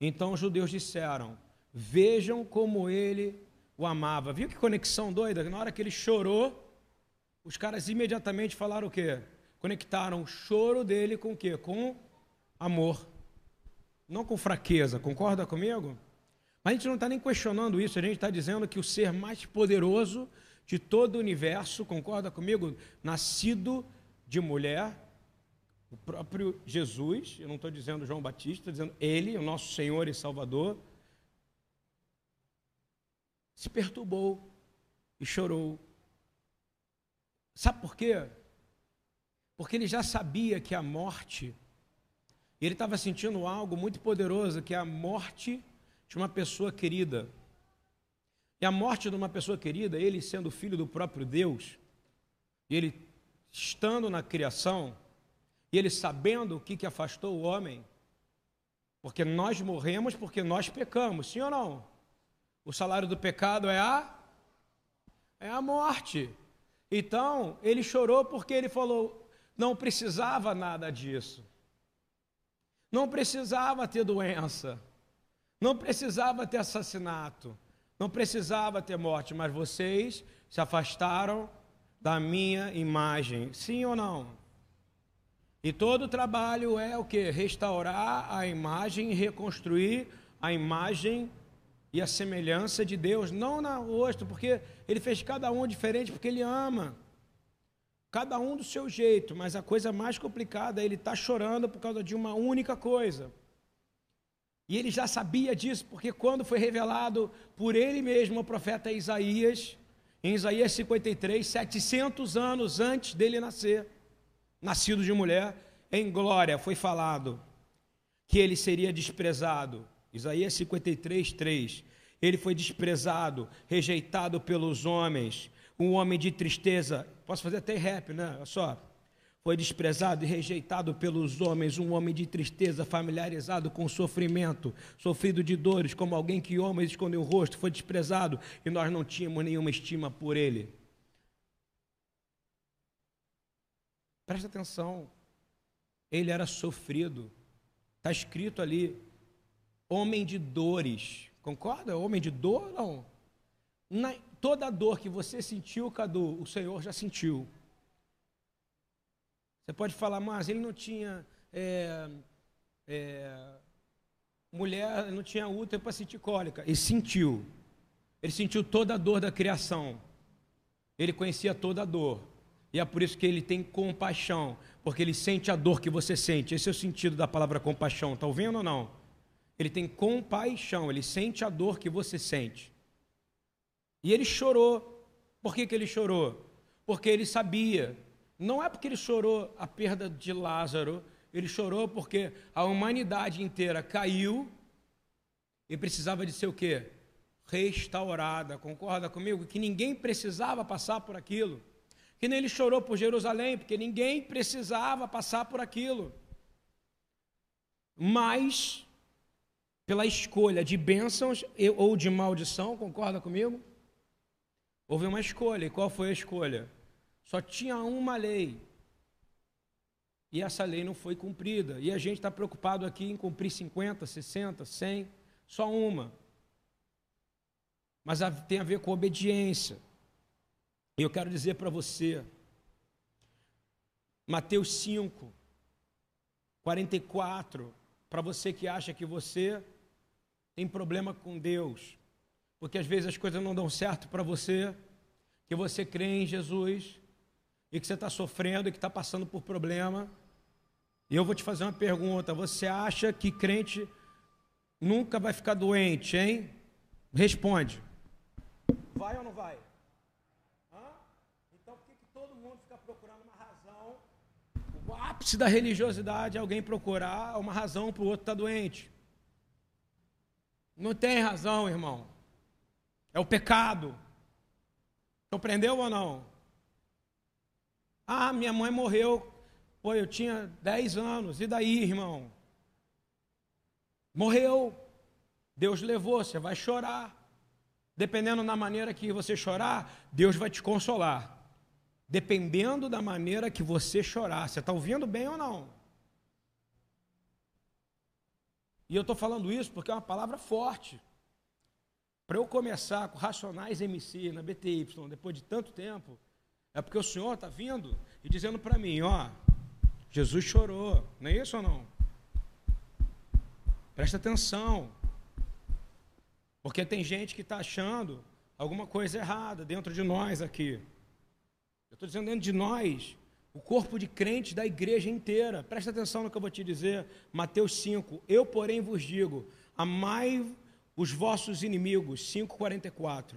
Então os judeus disseram: Vejam como ele o amava. Viu que conexão doida? Na hora que ele chorou, os caras imediatamente falaram o quê? Conectaram o choro dele com o quê? Com amor. Não com fraqueza, concorda comigo? Mas a gente não está nem questionando isso, a gente está dizendo que o ser mais poderoso de todo o universo, concorda comigo? Nascido de mulher, o próprio Jesus, eu não estou dizendo João Batista, estou dizendo Ele, o nosso Senhor e Salvador, se perturbou e chorou. Sabe por quê? Porque ele já sabia que a morte, ele estava sentindo algo muito poderoso, que é a morte de uma pessoa querida. E a morte de uma pessoa querida, ele sendo filho do próprio Deus, ele estando na criação, e ele sabendo o que, que afastou o homem, porque nós morremos porque nós pecamos, sim ou não? O salário do pecado é a é a morte. Então, ele chorou porque ele falou: não precisava nada disso. Não precisava ter doença. Não precisava ter assassinato. Não precisava ter morte, mas vocês se afastaram da minha imagem. Sim ou não? E todo o trabalho é o que? Restaurar a imagem reconstruir a imagem e a semelhança de Deus, não na rosto, porque ele fez cada um diferente, porque ele ama. Cada um do seu jeito, mas a coisa mais complicada é ele estar tá chorando por causa de uma única coisa. E ele já sabia disso, porque quando foi revelado por ele mesmo, o profeta Isaías, em Isaías 53, 700 anos antes dele nascer, nascido de mulher, em glória foi falado que ele seria desprezado. Isaías 53, 3. Ele foi desprezado, rejeitado pelos homens, um homem de tristeza. Posso fazer até rap, né? Olha só foi desprezado e rejeitado pelos homens, um homem de tristeza, familiarizado com sofrimento, sofrido de dores, como alguém que homens escondeu o rosto, foi desprezado e nós não tínhamos nenhuma estima por ele. Presta atenção, ele era sofrido, está escrito ali, homem de dores, concorda? Homem de dor, não. Na, toda a dor que você sentiu, Cadu, o Senhor já sentiu. Você pode falar, mas ele não tinha é, é, mulher, não tinha útero para sentir cólica. Ele sentiu. Ele sentiu toda a dor da criação. Ele conhecia toda a dor. E é por isso que ele tem compaixão, porque ele sente a dor que você sente. Esse é o sentido da palavra compaixão. Está ouvindo ou não? Ele tem compaixão, ele sente a dor que você sente. E ele chorou. Por que, que ele chorou? Porque ele sabia não é porque ele chorou a perda de Lázaro, ele chorou porque a humanidade inteira caiu e precisava de ser o quê? Restaurada. Concorda comigo? Que ninguém precisava passar por aquilo. Que nem ele chorou por Jerusalém, porque ninguém precisava passar por aquilo. Mas, pela escolha de bênçãos ou de maldição, concorda comigo? Houve uma escolha. E qual foi a escolha? Só tinha uma lei. E essa lei não foi cumprida. E a gente está preocupado aqui em cumprir 50, 60, 100, só uma. Mas tem a ver com obediência. E eu quero dizer para você, Mateus 5, 44, para você que acha que você tem problema com Deus, porque às vezes as coisas não dão certo para você, que você crê em Jesus, e que você está sofrendo e que está passando por problema. E eu vou te fazer uma pergunta: você acha que crente nunca vai ficar doente, hein? Responde. Vai ou não vai? Hã? Então por que, que todo mundo fica procurando uma razão? O ápice da religiosidade alguém procurar uma razão para o outro estar tá doente. Não tem razão, irmão. É o pecado. Compreendeu ou não? Ah, minha mãe morreu. Pô, eu tinha 10 anos. E daí, irmão? Morreu. Deus levou, você vai chorar. Dependendo da maneira que você chorar, Deus vai te consolar. Dependendo da maneira que você chorar. Você está ouvindo bem ou não? E eu estou falando isso porque é uma palavra forte. Para eu começar com Racionais MC na BTY, depois de tanto tempo, é porque o Senhor está vindo e dizendo para mim, ó, Jesus chorou, não é isso ou não? Presta atenção. Porque tem gente que está achando alguma coisa errada dentro de nós aqui. Eu estou dizendo dentro de nós, o corpo de crentes da igreja inteira. Presta atenção no que eu vou te dizer. Mateus 5. Eu, porém, vos digo: amai os vossos inimigos. 5,44.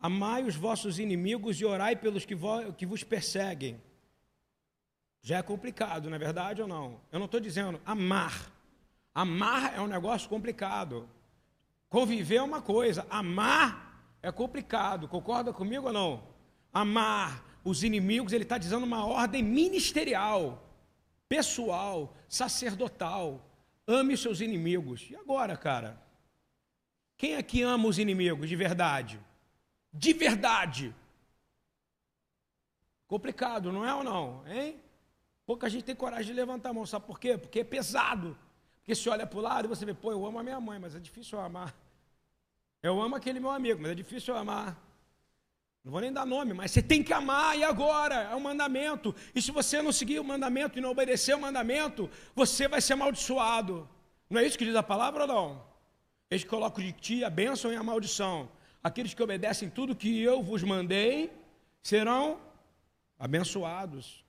Amai os vossos inimigos e orai pelos que, vo, que vos perseguem. Já é complicado, não é verdade ou não? Eu não estou dizendo amar. Amar é um negócio complicado. Conviver é uma coisa, amar é complicado. Concorda comigo ou não? Amar os inimigos, ele está dizendo uma ordem ministerial, pessoal, sacerdotal. Ame os seus inimigos. E agora, cara? Quem aqui ama os inimigos de verdade? De verdade. Complicado, não é ou não? Hein? Pouca gente tem coragem de levantar a mão, sabe por quê? Porque é pesado. Porque se olha para o lado e você vê, pô, eu amo a minha mãe, mas é difícil eu amar. Eu amo aquele meu amigo, mas é difícil eu amar. Não vou nem dar nome, mas você tem que amar, e agora? É um mandamento. E se você não seguir o mandamento e não obedecer o mandamento, você vai ser amaldiçoado. Não é isso que diz a palavra não? Eles colocam de ti a bênção e a maldição. Aqueles que obedecem tudo que eu vos mandei serão abençoados.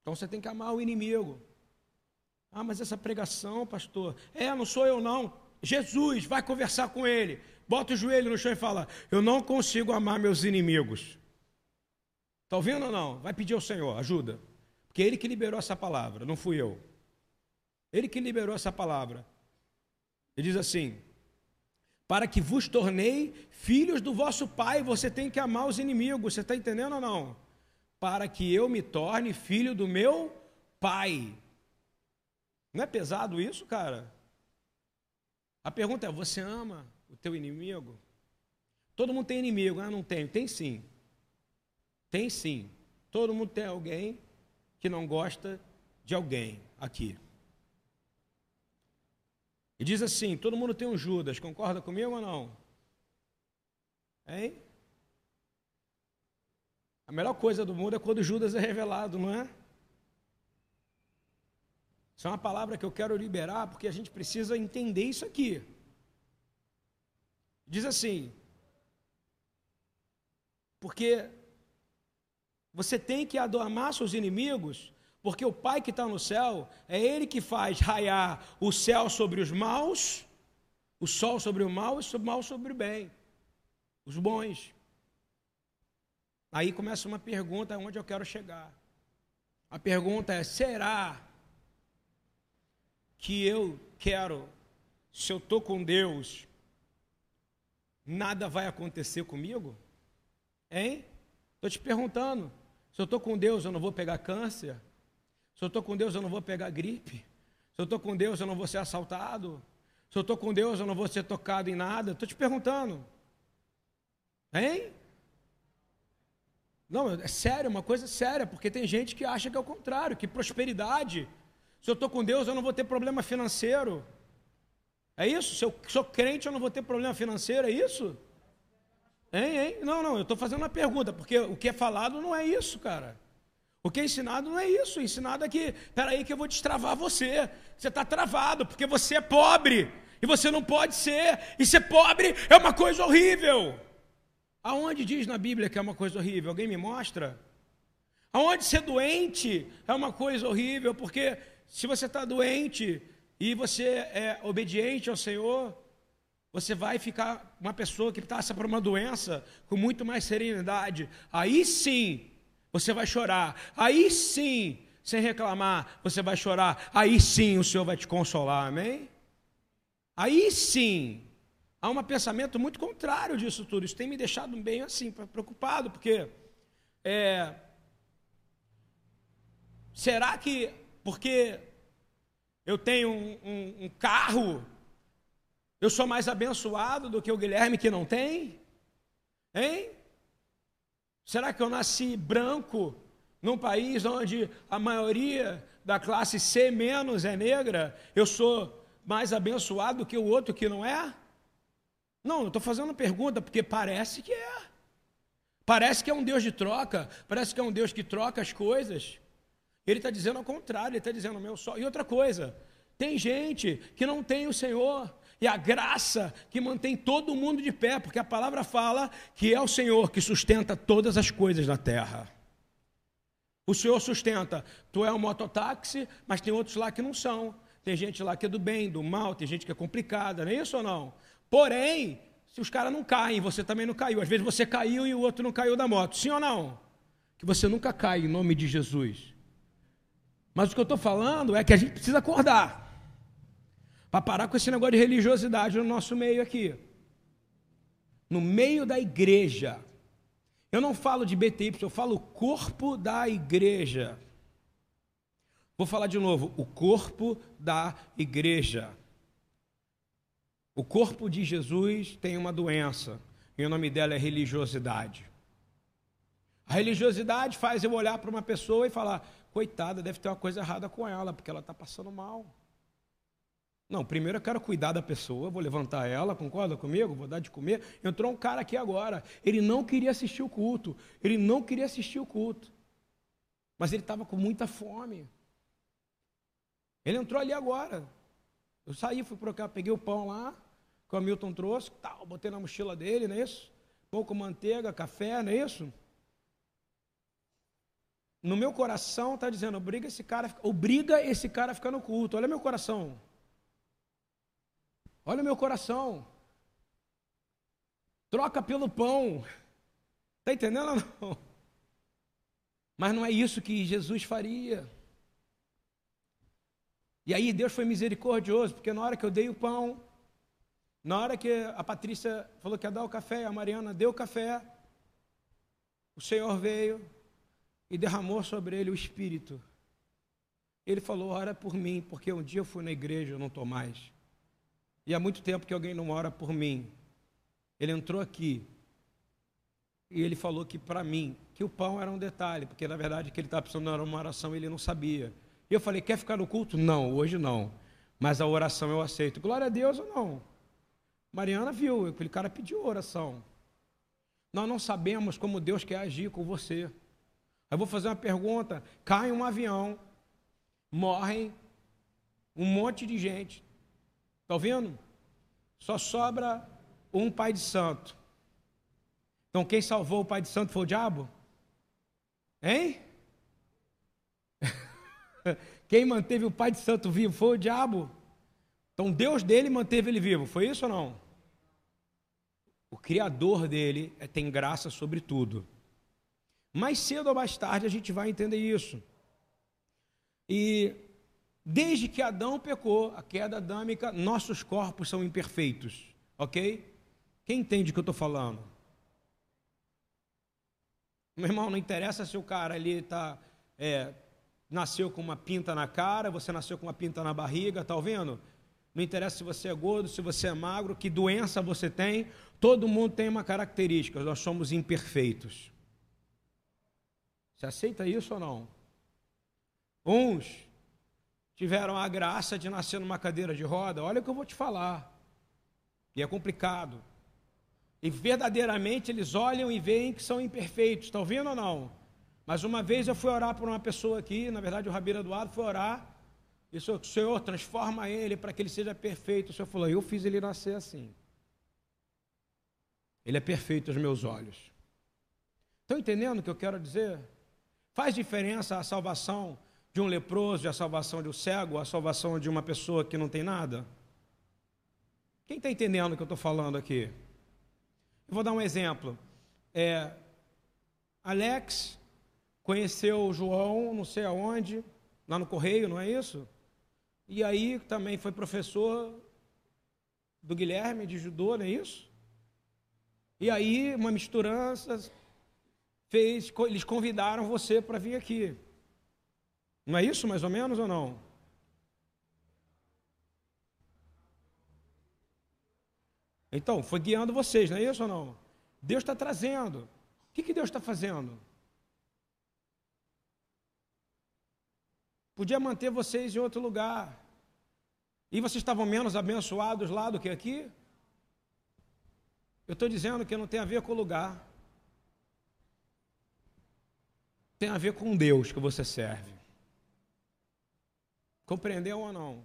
Então você tem que amar o inimigo. Ah, mas essa pregação, pastor, é, não sou eu não. Jesus, vai conversar com ele. Bota o joelho no chão e fala: Eu não consigo amar meus inimigos. Está ouvindo ou não? Vai pedir ao Senhor ajuda. Porque Ele que liberou essa palavra, não fui eu. Ele que liberou essa palavra. Ele diz assim: Para que vos tornei filhos do vosso Pai, você tem que amar os inimigos. Você está entendendo ou não? Para que eu me torne filho do meu Pai. Não é pesado isso, cara? A pergunta é: você ama o teu inimigo? Todo mundo tem inimigo, ah, não tenho. Tem sim. Tem sim. Todo mundo tem alguém que não gosta de alguém aqui. E diz assim: todo mundo tem um Judas, concorda comigo ou não? Hein? A melhor coisa do mundo é quando Judas é revelado, não é? Isso é uma palavra que eu quero liberar porque a gente precisa entender isso aqui. Diz assim: porque você tem que amar seus inimigos, porque o Pai que está no céu é Ele que faz raiar o céu sobre os maus, o sol sobre o mal e o mal sobre o bem, os bons. Aí começa uma pergunta onde eu quero chegar. A pergunta é: será que eu quero, se eu estou com Deus, nada vai acontecer comigo? Hein? Estou te perguntando. Se eu estou com Deus, eu não vou pegar câncer? Se eu estou com Deus, eu não vou pegar gripe? Se eu estou com Deus, eu não vou ser assaltado? Se eu estou com Deus, eu não vou ser tocado em nada? Estou te perguntando. Hein? Não, é sério, uma coisa séria, porque tem gente que acha que é o contrário, que prosperidade. Se eu estou com Deus, eu não vou ter problema financeiro. É isso? Se eu sou crente, eu não vou ter problema financeiro, é isso? Hein, hein? Não, não, eu estou fazendo uma pergunta, porque o que é falado não é isso, cara. O que é ensinado não é isso. O ensinado é que, peraí, que eu vou destravar você. Você está travado, porque você é pobre. E você não pode ser. E ser pobre é uma coisa horrível. Aonde diz na Bíblia que é uma coisa horrível? Alguém me mostra? Aonde ser doente é uma coisa horrível, porque se você está doente, e você é obediente ao Senhor, você vai ficar uma pessoa que passa por uma doença com muito mais serenidade. Aí sim, você vai chorar. Aí sim, sem reclamar, você vai chorar. Aí sim, o Senhor vai te consolar. Amém? Aí sim. Há um pensamento muito contrário disso tudo. Isso tem me deixado bem assim, preocupado, porque é, será que porque eu tenho um, um, um carro, eu sou mais abençoado do que o Guilherme que não tem? Hein? Será que eu nasci branco num país onde a maioria da classe C menos é negra, eu sou mais abençoado do que o outro que não é? Não, eu estou fazendo pergunta porque parece que é. Parece que é um Deus de troca, parece que é um Deus que troca as coisas. Ele está dizendo ao contrário, ele está dizendo meu só. E outra coisa, tem gente que não tem o Senhor, e a graça que mantém todo mundo de pé, porque a palavra fala que é o Senhor que sustenta todas as coisas na terra. O Senhor sustenta. Tu é um mototáxi, mas tem outros lá que não são. Tem gente lá que é do bem, do mal, tem gente que é complicada, não é isso ou não? Porém, se os caras não caem, você também não caiu. Às vezes você caiu e o outro não caiu da moto. Sim ou não? Que você nunca cai em nome de Jesus. Mas o que eu estou falando é que a gente precisa acordar. Para parar com esse negócio de religiosidade no nosso meio aqui. No meio da igreja. Eu não falo de BTY, eu falo corpo da igreja. Vou falar de novo, o corpo da igreja. O corpo de Jesus tem uma doença, e o nome dela é religiosidade. A religiosidade faz eu olhar para uma pessoa e falar: coitada, deve ter uma coisa errada com ela, porque ela está passando mal. Não, primeiro eu quero cuidar da pessoa, vou levantar ela, concorda comigo? Vou dar de comer. Entrou um cara aqui agora, ele não queria assistir o culto, ele não queria assistir o culto, mas ele estava com muita fome. Ele entrou ali agora. Eu saí, fui para cá, peguei o pão lá, que o Hamilton trouxe, tal, botei na mochila dele, não é isso? Pão com manteiga, café, não é isso? No meu coração está dizendo, obriga esse cara, obriga esse cara a ficar no culto. Olha meu coração. Olha meu coração. Troca pelo pão. Está entendendo ou não? Mas não é isso que Jesus faria. E aí Deus foi misericordioso, porque na hora que eu dei o pão, na hora que a Patrícia falou que ia dar o café, a Mariana deu o café, o Senhor veio e derramou sobre ele o Espírito. Ele falou: Ora por mim, porque um dia eu fui na igreja, eu não estou mais. E há muito tempo que alguém não ora por mim. Ele entrou aqui e ele falou que para mim, que o pão era um detalhe, porque na verdade que ele estava precisando era uma oração ele não sabia. E eu falei: quer ficar no culto? Não, hoje não. Mas a oração eu aceito. Glória a Deus ou não? Mariana viu, aquele cara pediu oração. Nós não sabemos como Deus quer agir com você. Eu vou fazer uma pergunta: cai um avião, morrem um monte de gente, Está ouvindo? Só sobra um pai de santo. Então quem salvou o pai de santo foi o diabo? Hein? Quem manteve o pai de santo vivo foi o diabo. Então Deus dele manteve ele vivo. Foi isso ou não? O criador dele é, tem graça sobre tudo. Mais cedo ou mais tarde a gente vai entender isso. E Desde que Adão pecou, a queda adâmica, nossos corpos são imperfeitos, ok? Quem entende o que eu estou falando? Meu irmão, não interessa se o cara ali tá, é, nasceu com uma pinta na cara, você nasceu com uma pinta na barriga, tá ouvindo? Não interessa se você é gordo, se você é magro, que doença você tem, todo mundo tem uma característica, nós somos imperfeitos. Você aceita isso ou não? Uns tiveram a graça de nascer numa cadeira de roda, olha o que eu vou te falar. E é complicado. E verdadeiramente eles olham e veem que são imperfeitos, estão vendo ou não? Mas uma vez eu fui orar por uma pessoa aqui, na verdade o Rabino Eduardo foi orar, e o Senhor transforma ele para que ele seja perfeito. O Senhor falou, eu fiz ele nascer assim. Ele é perfeito aos meus olhos. Estão entendendo o que eu quero dizer? Faz diferença a salvação de um leproso, a salvação de um cego, a salvação de uma pessoa que não tem nada? Quem está entendendo o que eu estou falando aqui? Eu vou dar um exemplo. É, Alex conheceu João, não sei aonde, lá no Correio, não é isso? E aí também foi professor do Guilherme de judô, não é isso? E aí uma misturança fez, eles convidaram você para vir aqui. Não é isso mais ou menos ou não? Então, foi guiando vocês, não é isso ou não? Deus está trazendo. O que, que Deus está fazendo? Podia manter vocês em outro lugar. E vocês estavam menos abençoados lá do que aqui? Eu estou dizendo que não tem a ver com o lugar. Tem a ver com Deus que você serve. Compreendeu ou não?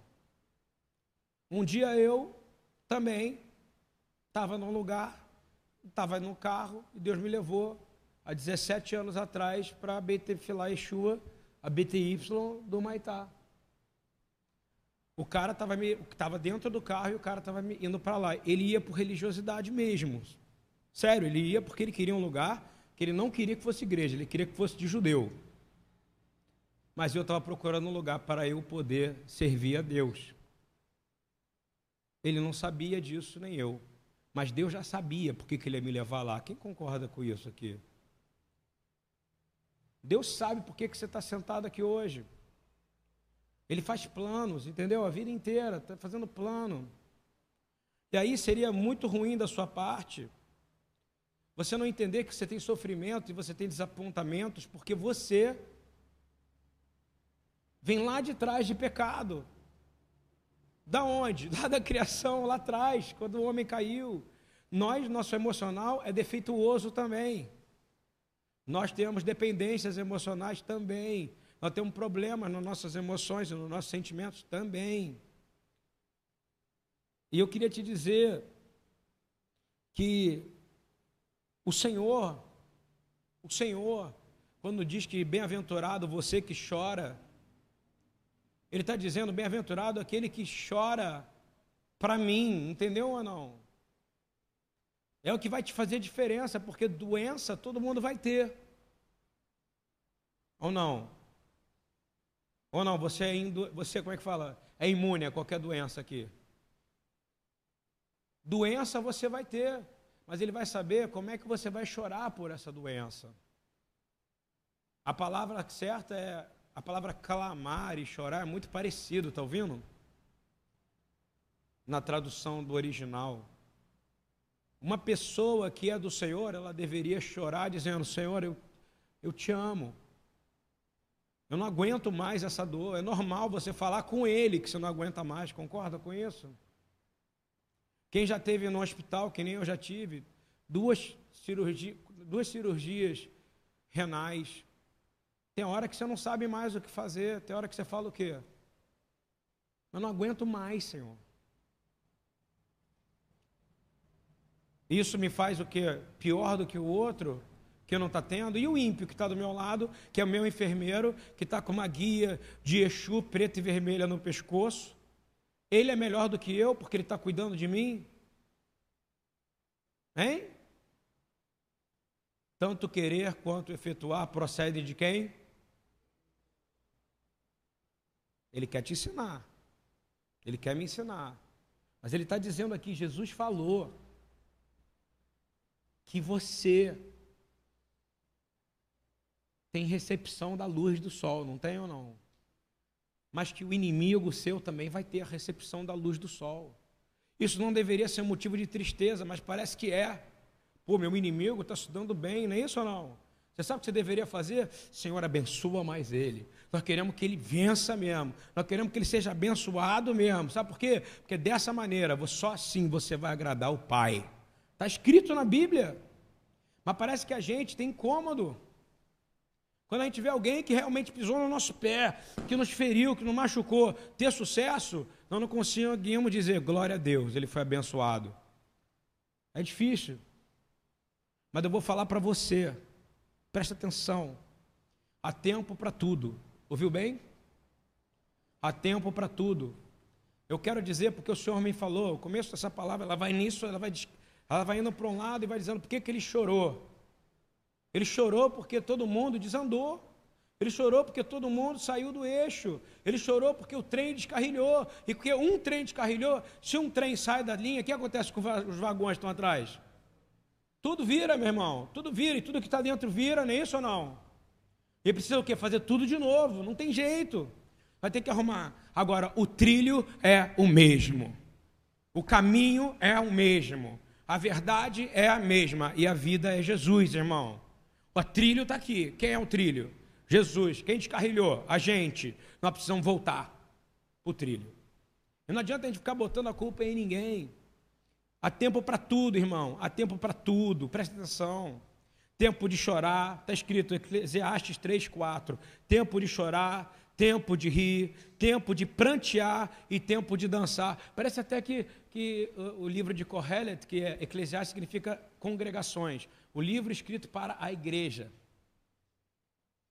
Um dia eu também estava num lugar, estava no carro e Deus me levou há 17 anos atrás para a BT Filá Yeshua, a BTY do Maitá. O cara estava tava dentro do carro e o cara estava indo para lá. Ele ia por religiosidade mesmo. Sério, ele ia porque ele queria um lugar que ele não queria que fosse igreja, ele queria que fosse de judeu. Mas eu estava procurando um lugar para eu poder servir a Deus. Ele não sabia disso, nem eu. Mas Deus já sabia por que ele ia me levar lá. Quem concorda com isso aqui? Deus sabe por que você está sentado aqui hoje. Ele faz planos, entendeu? A vida inteira, está fazendo plano. E aí seria muito ruim da sua parte você não entender que você tem sofrimento e você tem desapontamentos porque você vem lá de trás de pecado. Da onde? Lá da criação, lá atrás, quando o homem caiu. Nós, nosso emocional é defeituoso também. Nós temos dependências emocionais também. Nós temos problemas nas nossas emoções e nos nossos sentimentos também. E eu queria te dizer que o Senhor, o Senhor, quando diz que bem-aventurado você que chora, Ele está dizendo bem-aventurado aquele que chora para mim, entendeu ou não? É o que vai te fazer diferença, porque doença todo mundo vai ter. Ou não? Ou não, você é, indu... você, como é que fala? É imune a qualquer doença aqui. Doença você vai ter, mas ele vai saber como é que você vai chorar por essa doença. A palavra certa é, a palavra clamar e chorar é muito parecido, tá ouvindo? Na tradução do original. Uma pessoa que é do Senhor, ela deveria chorar dizendo: Senhor, eu, eu te amo. Eu não aguento mais essa dor. É normal você falar com ele que você não aguenta mais. Concorda com isso? Quem já teve no hospital, que nem eu já tive, duas, duas cirurgias renais. Tem hora que você não sabe mais o que fazer. Tem hora que você fala o quê? Eu não aguento mais, Senhor. Isso me faz o quê? Pior do que o outro? que não está tendo, e o ímpio que está do meu lado, que é o meu enfermeiro, que está com uma guia de Exu preta e vermelha no pescoço. Ele é melhor do que eu, porque ele está cuidando de mim? Hein? Tanto querer quanto efetuar procede de quem? Ele quer te ensinar. Ele quer me ensinar. Mas ele está dizendo aqui: Jesus falou que você tem recepção da luz do sol, não tem ou não? Mas que o inimigo seu também vai ter a recepção da luz do sol. Isso não deveria ser motivo de tristeza, mas parece que é. Pô, meu inimigo está se dando bem, não é isso ou não? Você sabe o que você deveria fazer? Senhor, abençoa mais ele. Nós queremos que ele vença mesmo. Nós queremos que ele seja abençoado mesmo. Sabe por quê? Porque dessa maneira, só assim você vai agradar o Pai. Está escrito na Bíblia. Mas parece que a gente tem incômodo. Quando a gente vê alguém que realmente pisou no nosso pé, que nos feriu, que nos machucou, ter sucesso, nós não conseguimos dizer glória a Deus, ele foi abençoado. É difícil. Mas eu vou falar para você, presta atenção. Há tempo para tudo. Ouviu bem? Há tempo para tudo. Eu quero dizer, porque o Senhor me falou, o começo dessa palavra, ela vai nisso, ela vai, ela vai indo para um lado e vai dizendo por que, que ele chorou. Ele chorou porque todo mundo desandou. Ele chorou porque todo mundo saiu do eixo. Ele chorou porque o trem descarrilhou. E porque um trem descarrilhou, se um trem sai da linha, o que acontece com os vagões que estão atrás? Tudo vira, meu irmão. Tudo vira. E tudo que está dentro vira, não é isso ou não? E precisa o quê? Fazer tudo de novo. Não tem jeito. Vai ter que arrumar. Agora, o trilho é o mesmo. O caminho é o mesmo. A verdade é a mesma. E a vida é Jesus, irmão. O trilho está aqui. Quem é o trilho? Jesus. Quem descarrilhou? A gente. Nós precisamos voltar para o trilho. E não adianta a gente ficar botando a culpa em ninguém. Há tempo para tudo, irmão. Há tempo para tudo. Presta atenção. Tempo de chorar. Está escrito Eclesiastes 3, 4. Tempo de chorar, tempo de rir, tempo de prantear e tempo de dançar. Parece até que, que o livro de Kohelet, que é Eclesiastes, significa congregações. O livro escrito para a igreja.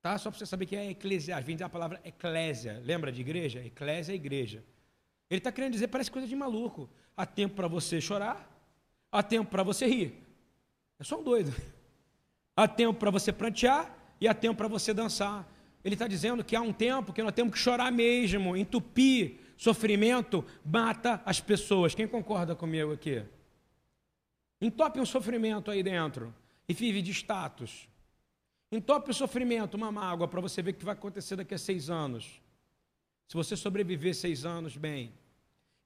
Tá? Só para você saber que é eclesiastes, vem da palavra eclésia. Lembra de igreja? Eclésia é igreja. Ele está querendo dizer, parece coisa de maluco. Há tempo para você chorar, há tempo para você rir. É só um doido. Há tempo para você prantear e há tempo para você dançar. Ele está dizendo que há um tempo que nós temos que chorar mesmo, entupir. Sofrimento mata as pessoas. Quem concorda comigo aqui? Entope um sofrimento aí dentro e vive de status. Entope o sofrimento, uma mágoa, para você ver o que vai acontecer daqui a seis anos. Se você sobreviver seis anos bem.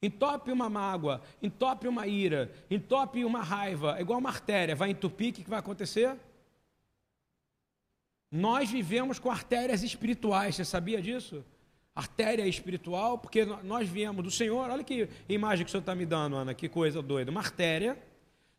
Entope uma mágoa, entope uma ira, entope uma raiva, é igual uma artéria, vai entupir, o que vai acontecer? Nós vivemos com artérias espirituais, você sabia disso? Artéria espiritual, porque nós viemos do Senhor, olha que imagem que o Senhor está me dando, Ana, que coisa doida. Uma artéria,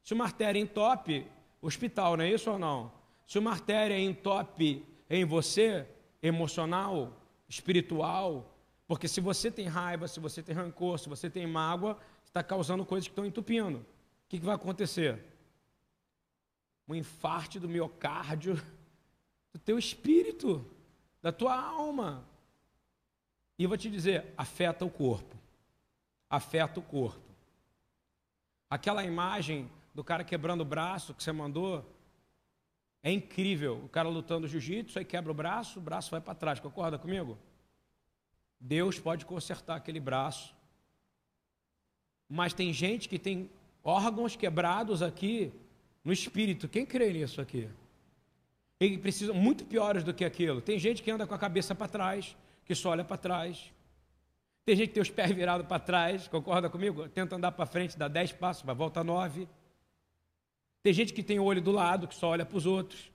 se uma artéria entope, hospital, não é isso ou não? Se uma artéria entope em você, emocional, espiritual, porque se você tem raiva, se você tem rancor, se você tem mágoa, está causando coisas que estão entupindo. O que, que vai acontecer? Um infarte do miocárdio, do teu espírito, da tua alma. E vou te dizer, afeta o corpo. Afeta o corpo. Aquela imagem do cara quebrando o braço que você mandou, é incrível. O cara lutando jiu-jitsu, aí quebra o braço, o braço vai para trás. Concorda comigo? Deus pode consertar aquele braço. Mas tem gente que tem órgãos quebrados aqui no espírito. Quem crê nisso aqui? Ele precisa muito piores do que aquilo. Tem gente que anda com a cabeça para trás, que só olha para trás. Tem gente que tem os pés virados para trás, concorda comigo? Tenta andar para frente, dá dez passos, vai volta nove. Tem gente que tem o olho do lado, que só olha para os outros.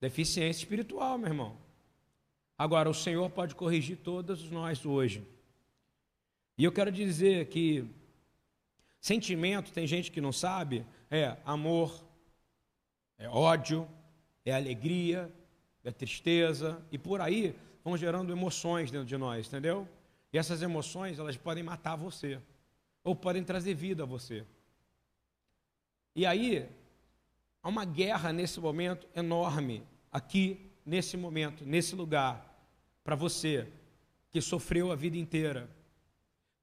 Deficiência espiritual, meu irmão. Agora, o Senhor pode corrigir todos nós hoje. E eu quero dizer que sentimento, tem gente que não sabe, é amor, é ódio, é alegria, é tristeza, e por aí vão gerando emoções dentro de nós, entendeu? E essas emoções, elas podem matar você, ou podem trazer vida a você. E aí, há uma guerra nesse momento enorme, aqui, nesse momento, nesse lugar, para você que sofreu a vida inteira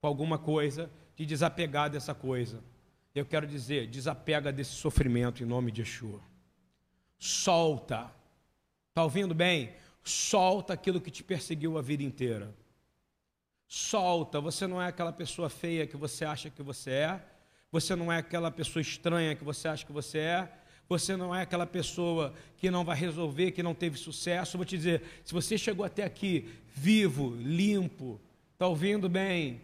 com alguma coisa, de desapegar dessa coisa. Eu quero dizer, desapega desse sofrimento em nome de Yeshua. Solta. Está ouvindo bem? Solta aquilo que te perseguiu a vida inteira. Solta. Você não é aquela pessoa feia que você acha que você é. Você não é aquela pessoa estranha que você acha que você é. Você não é aquela pessoa que não vai resolver, que não teve sucesso. Vou te dizer, se você chegou até aqui vivo, limpo, está ouvindo bem,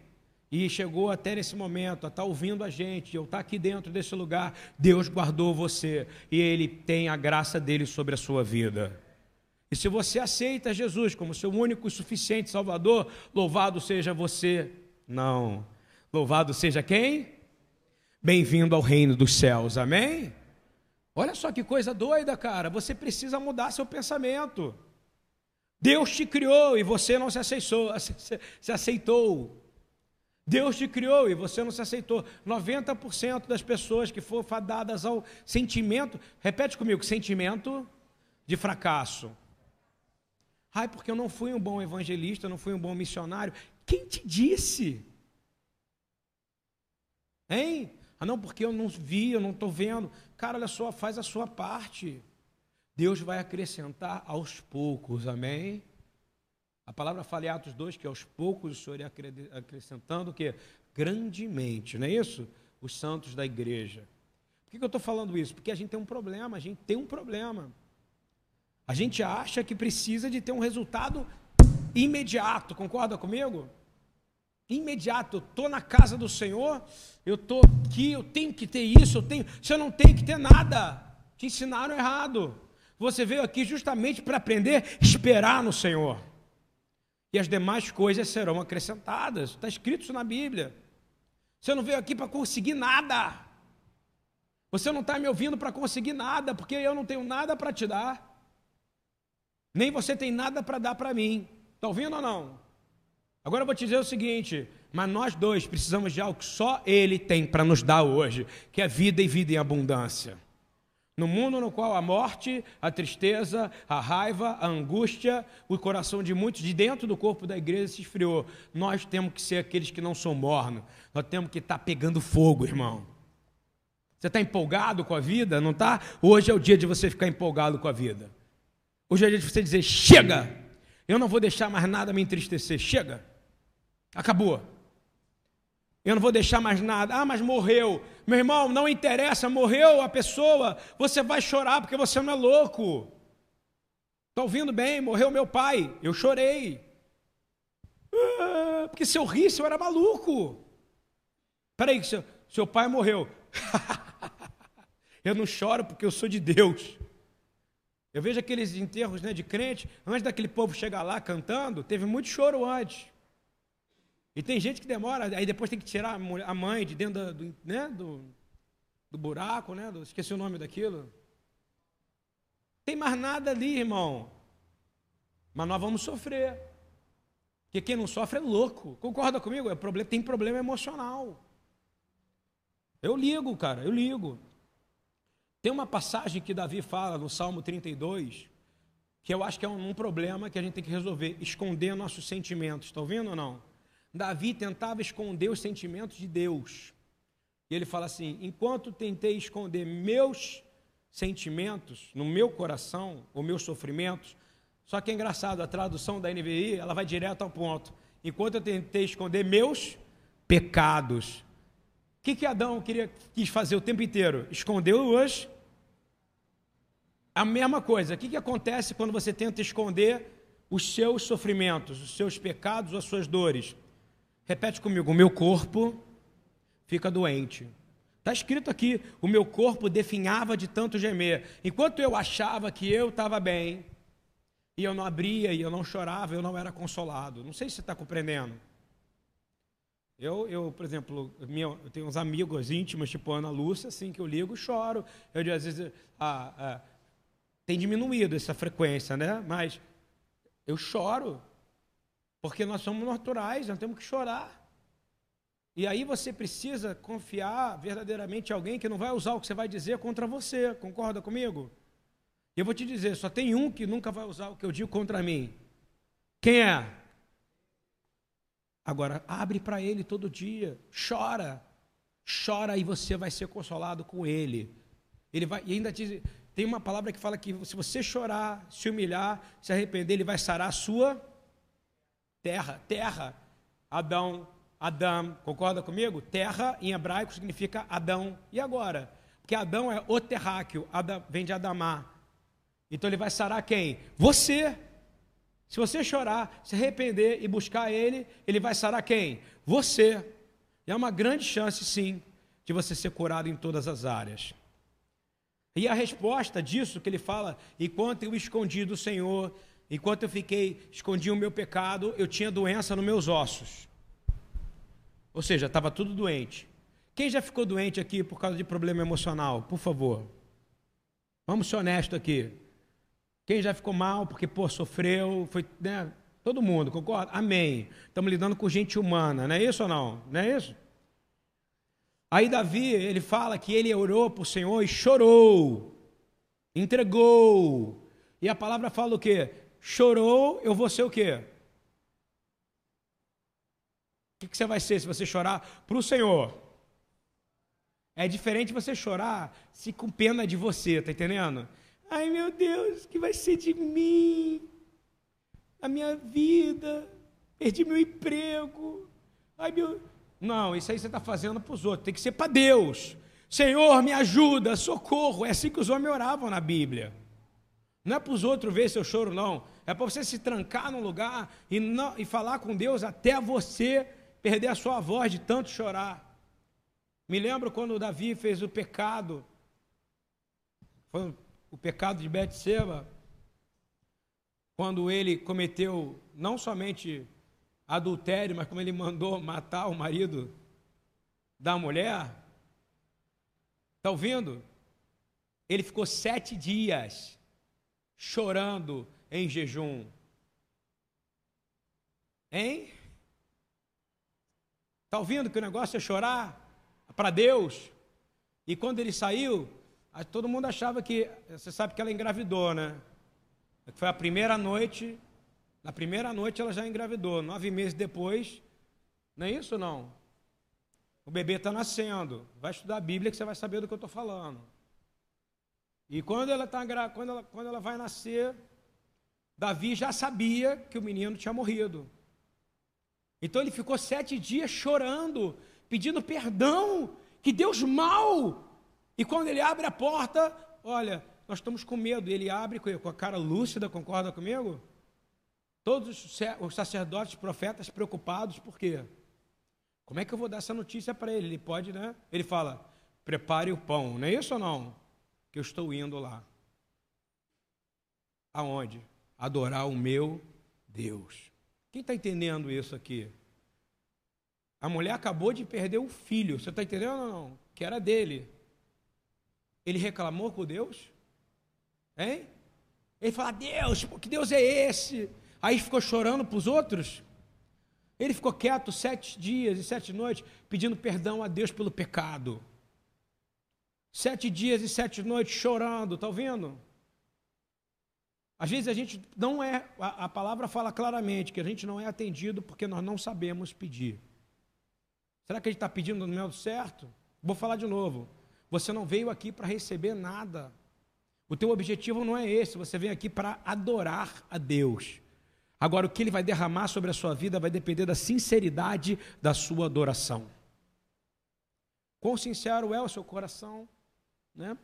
e chegou até nesse momento, está ouvindo a gente, eu está aqui dentro desse lugar, Deus guardou você e Ele tem a graça dele sobre a sua vida. E se você aceita Jesus como seu único e suficiente Salvador, louvado seja você. Não. Louvado seja quem? Bem-vindo ao reino dos céus, amém? Olha só que coisa doida, cara. Você precisa mudar seu pensamento. Deus te criou e você não se aceitou. Se aceitou. Deus te criou e você não se aceitou. 90% das pessoas que foram fadadas ao sentimento, repete comigo, sentimento de fracasso. Ai, porque eu não fui um bom evangelista, não fui um bom missionário. Quem te disse? Hein? Ah, não, porque eu não vi, eu não estou vendo. Cara, olha só, faz a sua parte. Deus vai acrescentar aos poucos, amém? A palavra fala em Atos 2 que aos poucos o Senhor ia acrescentando o que? Grandemente, não é isso? Os santos da igreja. Por que eu estou falando isso? Porque a gente tem um problema, a gente tem um problema. A gente acha que precisa de ter um resultado imediato, concorda comigo? Imediato. Eu estou na casa do Senhor, eu estou aqui, eu tenho que ter isso, eu tenho. Você não tem que ter nada. Te ensinaram errado. Você veio aqui justamente para aprender a esperar no Senhor. E as demais coisas serão acrescentadas. Está escrito isso na Bíblia. Você não veio aqui para conseguir nada. Você não está me ouvindo para conseguir nada, porque eu não tenho nada para te dar. Nem você tem nada para dar para mim. Está ouvindo ou não? Agora eu vou te dizer o seguinte: mas nós dois precisamos de algo que só Ele tem para nos dar hoje, que é vida e vida em abundância. No mundo no qual a morte, a tristeza, a raiva, a angústia, o coração de muitos de dentro do corpo da igreja se esfriou, nós temos que ser aqueles que não são mornos, nós temos que estar tá pegando fogo, irmão. Você está empolgado com a vida? Não está? Hoje é o dia de você ficar empolgado com a vida. Hoje é o dia de você dizer: chega, eu não vou deixar mais nada me entristecer, chega, acabou. Eu não vou deixar mais nada. Ah, mas morreu. Meu irmão, não interessa, morreu a pessoa. Você vai chorar porque você não é louco. Está ouvindo bem? Morreu meu pai. Eu chorei. Ah, porque se eu risse, eu era maluco. Peraí, seu, seu pai morreu. eu não choro porque eu sou de Deus. Eu vejo aqueles enterros né, de crente, antes daquele povo chegar lá cantando, teve muito choro antes. E tem gente que demora, aí depois tem que tirar a mãe de dentro do, né, do, do buraco, né? Do, esqueci o nome daquilo. Tem mais nada ali, irmão. Mas nós vamos sofrer. Porque quem não sofre é louco. Concorda comigo? É problema, tem problema emocional. Eu ligo, cara, eu ligo. Tem uma passagem que Davi fala no Salmo 32, que eu acho que é um, um problema que a gente tem que resolver: esconder nossos sentimentos. Está ouvindo ou não? Davi tentava esconder os sentimentos de Deus. E ele fala assim: enquanto tentei esconder meus sentimentos no meu coração, os meus sofrimentos, só que é engraçado, a tradução da NVI, ela vai direto ao ponto. Enquanto eu tentei esconder meus pecados. O que, que Adão queria, quis fazer o tempo inteiro? Escondeu os. A mesma coisa. O que, que acontece quando você tenta esconder os seus sofrimentos, os seus pecados, as suas dores? Repete comigo: o meu corpo fica doente. Está escrito aqui: o meu corpo definhava de tanto gemer. Enquanto eu achava que eu estava bem, e eu não abria, e eu não chorava, eu não era consolado. Não sei se você está compreendendo. Eu, eu, por exemplo, eu tenho uns amigos íntimos, tipo Ana Lúcia, assim, que eu ligo, choro. Eu, às vezes, ah, ah, tem diminuído essa frequência, né? Mas eu choro. Porque nós somos naturais, nós temos que chorar. E aí você precisa confiar verdadeiramente em alguém que não vai usar o que você vai dizer contra você. Concorda comigo? Eu vou te dizer, só tem um que nunca vai usar o que eu digo contra mim. Quem é? Agora, abre para ele todo dia, chora. Chora e você vai ser consolado com ele. Ele vai, e ainda diz, tem uma palavra que fala que se você chorar, se humilhar, se arrepender, ele vai sarar a sua Terra, terra. Adão, Adão, concorda comigo? Terra em hebraico significa Adão. E agora? Porque Adão é o terráqueo, vem de Adamá. Então ele vai sarar quem? Você. Se você chorar, se arrepender e buscar ele, ele vai sarar quem? Você. E há uma grande chance, sim, de você ser curado em todas as áreas. E a resposta disso que ele fala, enquanto eu escondi do Senhor, Enquanto eu fiquei, escondi o meu pecado, eu tinha doença nos meus ossos. Ou seja, estava tudo doente. Quem já ficou doente aqui por causa de problema emocional? Por favor. Vamos ser honestos aqui. Quem já ficou mal porque, pô, sofreu, foi, né? Todo mundo, concorda? Amém. Estamos lidando com gente humana, não é isso ou não? Não é isso? Aí Davi, ele fala que ele orou para o Senhor e chorou, entregou. E a palavra fala o quê? Chorou, eu vou ser o quê? O que você vai ser se você chorar para o Senhor? É diferente você chorar se com pena de você, tá entendendo? Ai meu Deus, o que vai ser de mim? A minha vida, perdi meu emprego. Ai meu. Não, isso aí você está fazendo para os outros, tem que ser para Deus. Senhor, me ajuda, socorro. É assim que os homens oravam na Bíblia. Não é para os outros ver seu choro, não. É para você se trancar num lugar e, não, e falar com Deus até você perder a sua voz de tanto chorar. Me lembro quando Davi fez o pecado. Foi o pecado de Betseba, quando ele cometeu não somente adultério, mas como ele mandou matar o marido da mulher. Está ouvindo? Ele ficou sete dias chorando em jejum. Hein? Está ouvindo que o negócio é chorar para Deus? E quando ele saiu, todo mundo achava que. Você sabe que ela engravidou, né? Foi a primeira noite. Na primeira noite ela já engravidou. Nove meses depois. Não é isso não? O bebê está nascendo. Vai estudar a Bíblia que você vai saber do que eu estou falando. E quando ela, tá, quando, ela, quando ela vai nascer, Davi já sabia que o menino tinha morrido. Então ele ficou sete dias chorando, pedindo perdão, que Deus mal. E quando ele abre a porta, olha, nós estamos com medo. Ele abre com a cara lúcida, concorda comigo? Todos os sacerdotes, profetas preocupados, por quê? Como é que eu vou dar essa notícia para ele? Ele pode, né? Ele fala: prepare o pão, não é isso ou não? Que eu estou indo lá. Aonde? Adorar o meu Deus. Quem está entendendo isso aqui? A mulher acabou de perder o filho, você está entendendo ou não? Que era dele. Ele reclamou com Deus? Hein? Ele fala, Deus, que Deus é esse? Aí ficou chorando para os outros? Ele ficou quieto sete dias e sete noites, pedindo perdão a Deus pelo pecado. Sete dias e sete noites chorando, está ouvindo? Às vezes a gente não é, a, a palavra fala claramente que a gente não é atendido porque nós não sabemos pedir. Será que a gente está pedindo no meio certo? Vou falar de novo. Você não veio aqui para receber nada. O teu objetivo não é esse, você vem aqui para adorar a Deus. Agora, o que ele vai derramar sobre a sua vida vai depender da sinceridade da sua adoração. Quão sincero é o seu coração? Né?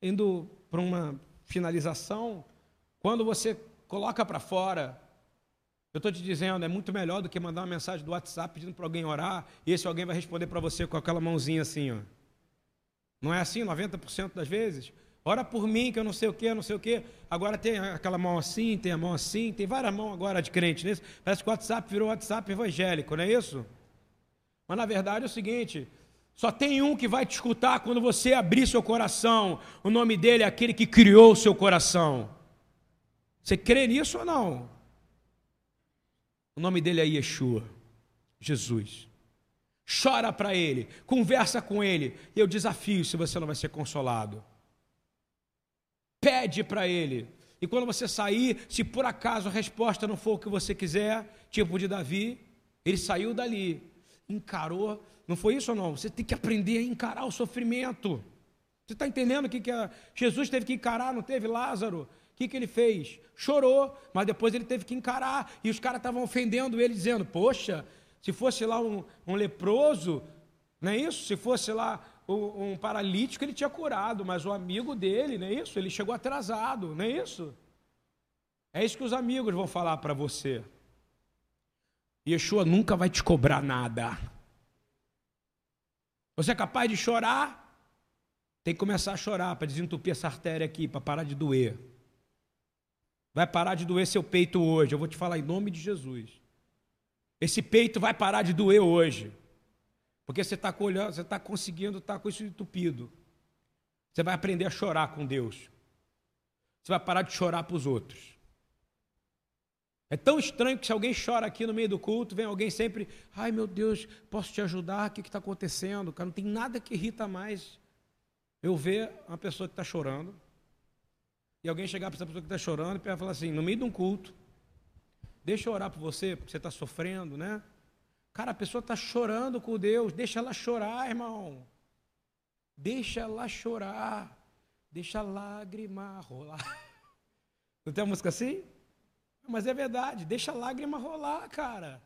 Indo para uma finalização, quando você coloca para fora, eu estou te dizendo, é muito melhor do que mandar uma mensagem do WhatsApp pedindo para alguém orar, e esse alguém vai responder para você com aquela mãozinha assim, ó. Não é assim 90% das vezes? Ora por mim, que eu não sei o que, não sei o que. Agora tem aquela mão assim, tem a mão assim, tem várias mãos agora de crente nisso. Parece que o WhatsApp virou WhatsApp evangélico, não é isso? Mas na verdade é o seguinte: só tem um que vai te escutar quando você abrir seu coração. O nome dele é aquele que criou seu coração. Você crê nisso ou não? O nome dele é Yeshua, Jesus. Chora para ele, conversa com ele. Eu desafio se você não vai ser consolado. Pede para ele. E quando você sair, se por acaso a resposta não for o que você quiser, tipo de Davi, ele saiu dali, encarou não foi isso ou não? Você tem que aprender a encarar o sofrimento. Você está entendendo o que, que a... Jesus teve que encarar, não teve Lázaro? O que, que ele fez? Chorou, mas depois ele teve que encarar. E os caras estavam ofendendo ele, dizendo: Poxa, se fosse lá um, um leproso, não é isso? Se fosse lá um, um, paralítico, ele tinha curado, mas o amigo dele, não é isso? Ele chegou atrasado, não é isso? É isso que os amigos vão falar para você. Yeshua nunca vai te cobrar nada. Você é capaz de chorar? Tem que começar a chorar para desentupir essa artéria aqui, para parar de doer. Vai parar de doer seu peito hoje. Eu vou te falar em nome de Jesus. Esse peito vai parar de doer hoje. Porque você está você está conseguindo estar tá com isso entupido. Você vai aprender a chorar com Deus. Você vai parar de chorar para os outros. É tão estranho que se alguém chora aqui no meio do culto, vem alguém sempre, ai meu Deus, posso te ajudar? O que está acontecendo? Cara, não tem nada que irrita mais eu ver uma pessoa que está chorando e alguém chegar para essa pessoa que está chorando e falar assim, no meio de um culto, deixa eu orar por você, porque você está sofrendo, né? Cara, a pessoa está chorando com Deus, deixa ela chorar, irmão. Deixa ela chorar, deixa a lágrima rolar. Não tem uma música assim? Mas é verdade, deixa a lágrima rolar, cara.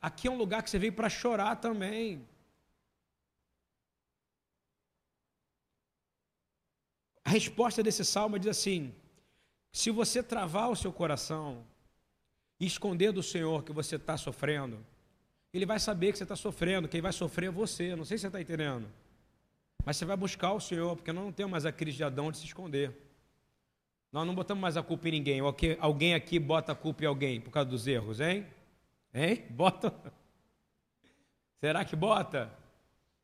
Aqui é um lugar que você veio para chorar também. A resposta desse salmo diz assim: se você travar o seu coração e esconder do Senhor que você está sofrendo, Ele vai saber que você está sofrendo, quem vai sofrer é você. Não sei se você está entendendo. Mas você vai buscar o Senhor, porque nós não temos mais a crise de Adão de se esconder. Nós não botamos mais a culpa em ninguém. Alguém aqui bota a culpa em alguém por causa dos erros, hein? Hein? Bota. Será que bota?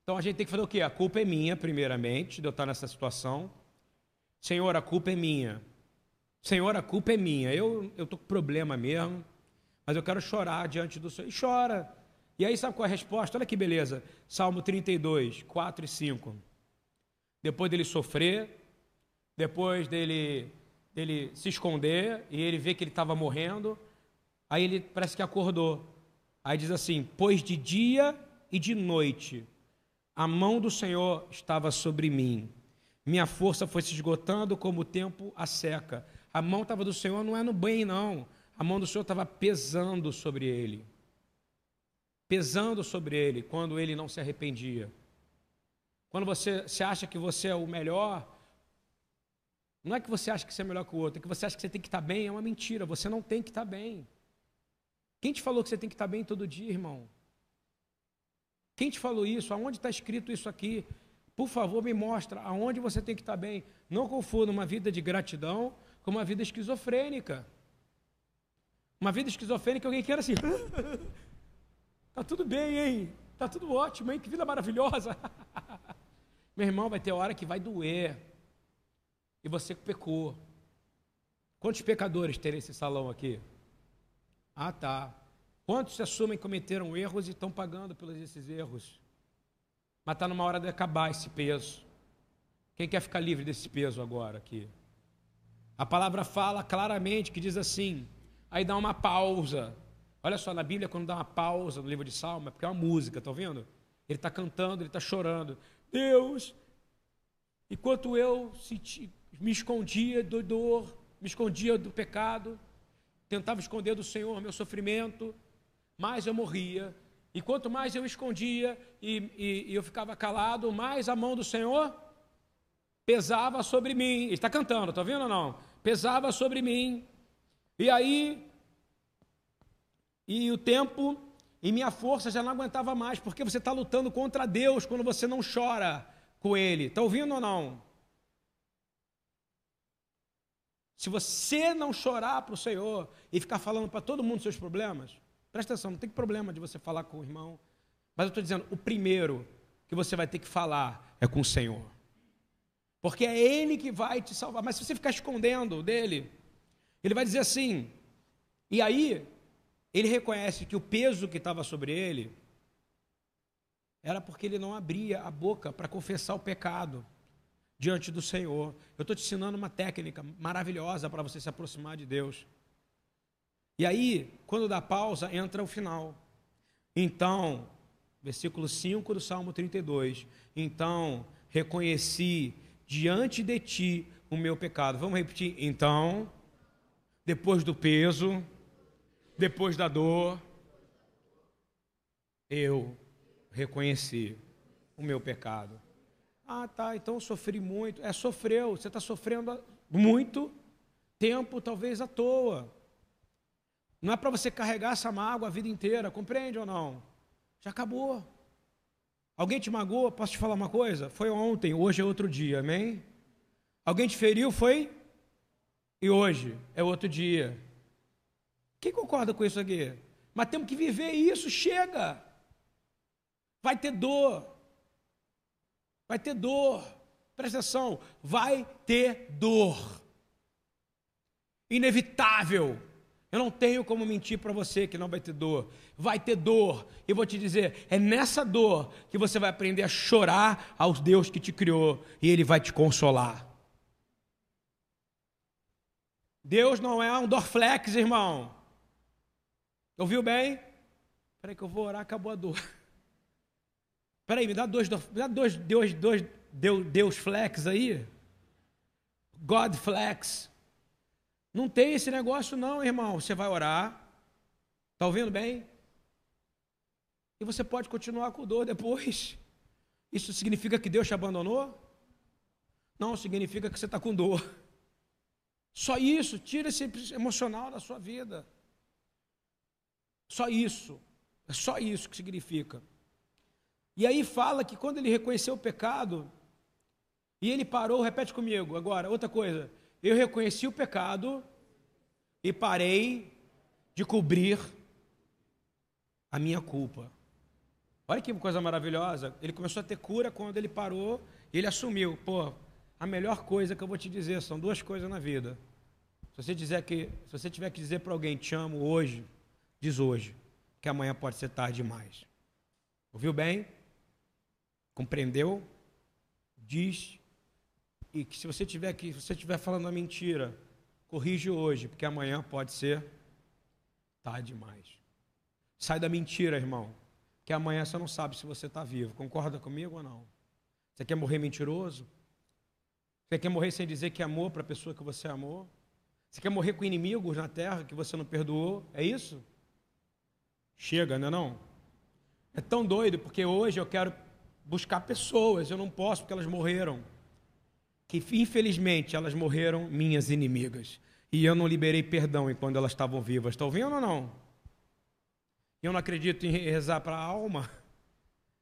Então a gente tem que fazer o quê? A culpa é minha, primeiramente, de eu estar nessa situação. Senhor, a culpa é minha. Senhor, a culpa é minha. Eu estou com problema mesmo, mas eu quero chorar diante do Senhor. E chora. E aí, sabe qual é a resposta? Olha que beleza. Salmo 32, 4 e 5. Depois dele sofrer, depois dele, dele se esconder e ele vê que ele estava morrendo, aí ele parece que acordou. Aí diz assim: Pois de dia e de noite a mão do Senhor estava sobre mim. Minha força foi se esgotando como o tempo a seca. A mão estava do Senhor não é no bem, não. A mão do Senhor estava pesando sobre ele. Pesando sobre ele quando ele não se arrependia. Quando você, você acha que você é o melhor, não é que você acha que você é melhor que o outro, é que você acha que você tem que estar bem, é uma mentira. Você não tem que estar bem. Quem te falou que você tem que estar bem todo dia, irmão? Quem te falou isso? Aonde está escrito isso aqui? Por favor, me mostra aonde você tem que estar bem. Não confunda uma vida de gratidão com uma vida esquizofrênica. Uma vida esquizofrênica, alguém quer assim. tá tudo bem, hein? Tá tudo ótimo, hein? Que vida maravilhosa. Meu irmão, vai ter hora que vai doer. E você pecou. Quantos pecadores tem nesse salão aqui? Ah, tá. Quantos se assumem que cometeram erros e estão pagando pelos esses erros? Mas está numa hora de acabar esse peso. Quem quer ficar livre desse peso agora aqui? A palavra fala claramente que diz assim, aí dá uma pausa. Olha só, na Bíblia, quando dá uma pausa no livro de Salmo, é porque é uma música, está ouvindo? Ele está cantando, ele está chorando. Deus, enquanto eu senti, me escondia do dor, me escondia do pecado, tentava esconder do Senhor meu sofrimento, mais eu morria. E quanto mais eu escondia e, e, e eu ficava calado, mais a mão do Senhor pesava sobre mim. Ele está cantando, está vendo ou não? Pesava sobre mim. E aí, e o tempo e minha força já não aguentava mais, porque você está lutando contra Deus quando você não chora com Ele. Está ouvindo ou não? Se você não chorar para o Senhor e ficar falando para todo mundo seus problemas, Presta atenção, não tem problema de você falar com o irmão. Mas eu estou dizendo, o primeiro que você vai ter que falar é com o Senhor. Porque é Ele que vai te salvar. Mas se você ficar escondendo dele, ele vai dizer assim. E aí, ele reconhece que o peso que estava sobre ele era porque ele não abria a boca para confessar o pecado diante do Senhor. Eu estou te ensinando uma técnica maravilhosa para você se aproximar de Deus. E aí, quando dá pausa, entra o final. Então, versículo 5 do Salmo 32. Então, reconheci diante de ti o meu pecado. Vamos repetir? Então, depois do peso, depois da dor, eu reconheci o meu pecado. Ah, tá, então eu sofri muito. É, sofreu, você está sofrendo muito tempo, talvez à toa. Não é para você carregar essa mágoa a vida inteira, compreende ou não? Já acabou. Alguém te magoou? Posso te falar uma coisa? Foi ontem, hoje é outro dia, amém? Alguém te feriu? Foi? E hoje é outro dia. Quem concorda com isso aqui? Mas temos que viver isso, chega. Vai ter dor. Vai ter dor. Presta atenção, vai ter dor. Inevitável. Eu não tenho como mentir para você que não vai ter dor. Vai ter dor. E vou te dizer, é nessa dor que você vai aprender a chorar ao Deus que te criou e ele vai te consolar. Deus não é um Dorflex, irmão. Ouviu bem? Espera aí que eu vou orar, acabou a dor. Espera aí, me dá dois, me dá dois, dois, dois Deus, Deus flex aí. God flex. Não tem esse negócio, não, irmão. Você vai orar. Está ouvindo bem? E você pode continuar com dor depois. Isso significa que Deus te abandonou? Não, significa que você está com dor. Só isso, tira esse emocional da sua vida. Só isso. É só isso que significa. E aí fala que quando ele reconheceu o pecado, E ele parou, repete comigo agora, outra coisa. Eu reconheci o pecado e parei de cobrir a minha culpa. Olha que coisa maravilhosa. Ele começou a ter cura quando ele parou e ele assumiu. Pô, a melhor coisa que eu vou te dizer são duas coisas na vida. Se você, dizer que, se você tiver que dizer para alguém te amo hoje, diz hoje, que amanhã pode ser tarde demais. Ouviu bem? Compreendeu? Diz e que se você tiver que, se você estiver falando a mentira, corrige hoje, porque amanhã pode ser tarde demais. Sai da mentira, irmão, que amanhã você não sabe se você está vivo. Concorda comigo ou não? Você quer morrer mentiroso? Você quer morrer sem dizer que amou para a pessoa que você amou? Você quer morrer com inimigos na terra que você não perdoou? É isso? Chega, não é não? É tão doido porque hoje eu quero buscar pessoas, eu não posso porque elas morreram que infelizmente elas morreram minhas inimigas. E eu não liberei perdão enquanto elas estavam vivas. Estão vendo ou não? Eu não acredito em rezar para a alma.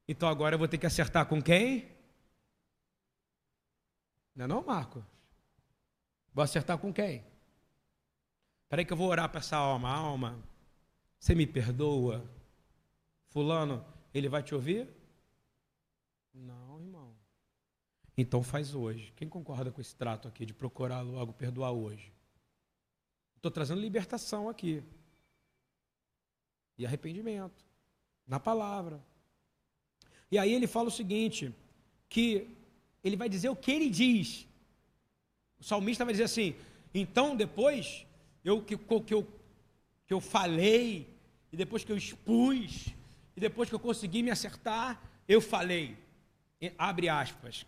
Então agora eu vou ter que acertar com quem? Não é não, Marco? Vou acertar com quem? Espera aí que eu vou orar para essa alma. Alma, você me perdoa? Fulano, ele vai te ouvir? Não, irmão. Então faz hoje. Quem concorda com esse trato aqui de procurar logo perdoar hoje? Estou trazendo libertação aqui. E arrependimento. Na palavra. E aí ele fala o seguinte: que ele vai dizer o que ele diz. O salmista vai dizer assim: então depois eu que, que, eu, que eu falei, e depois que eu expus, e depois que eu consegui me acertar, eu falei. Abre aspas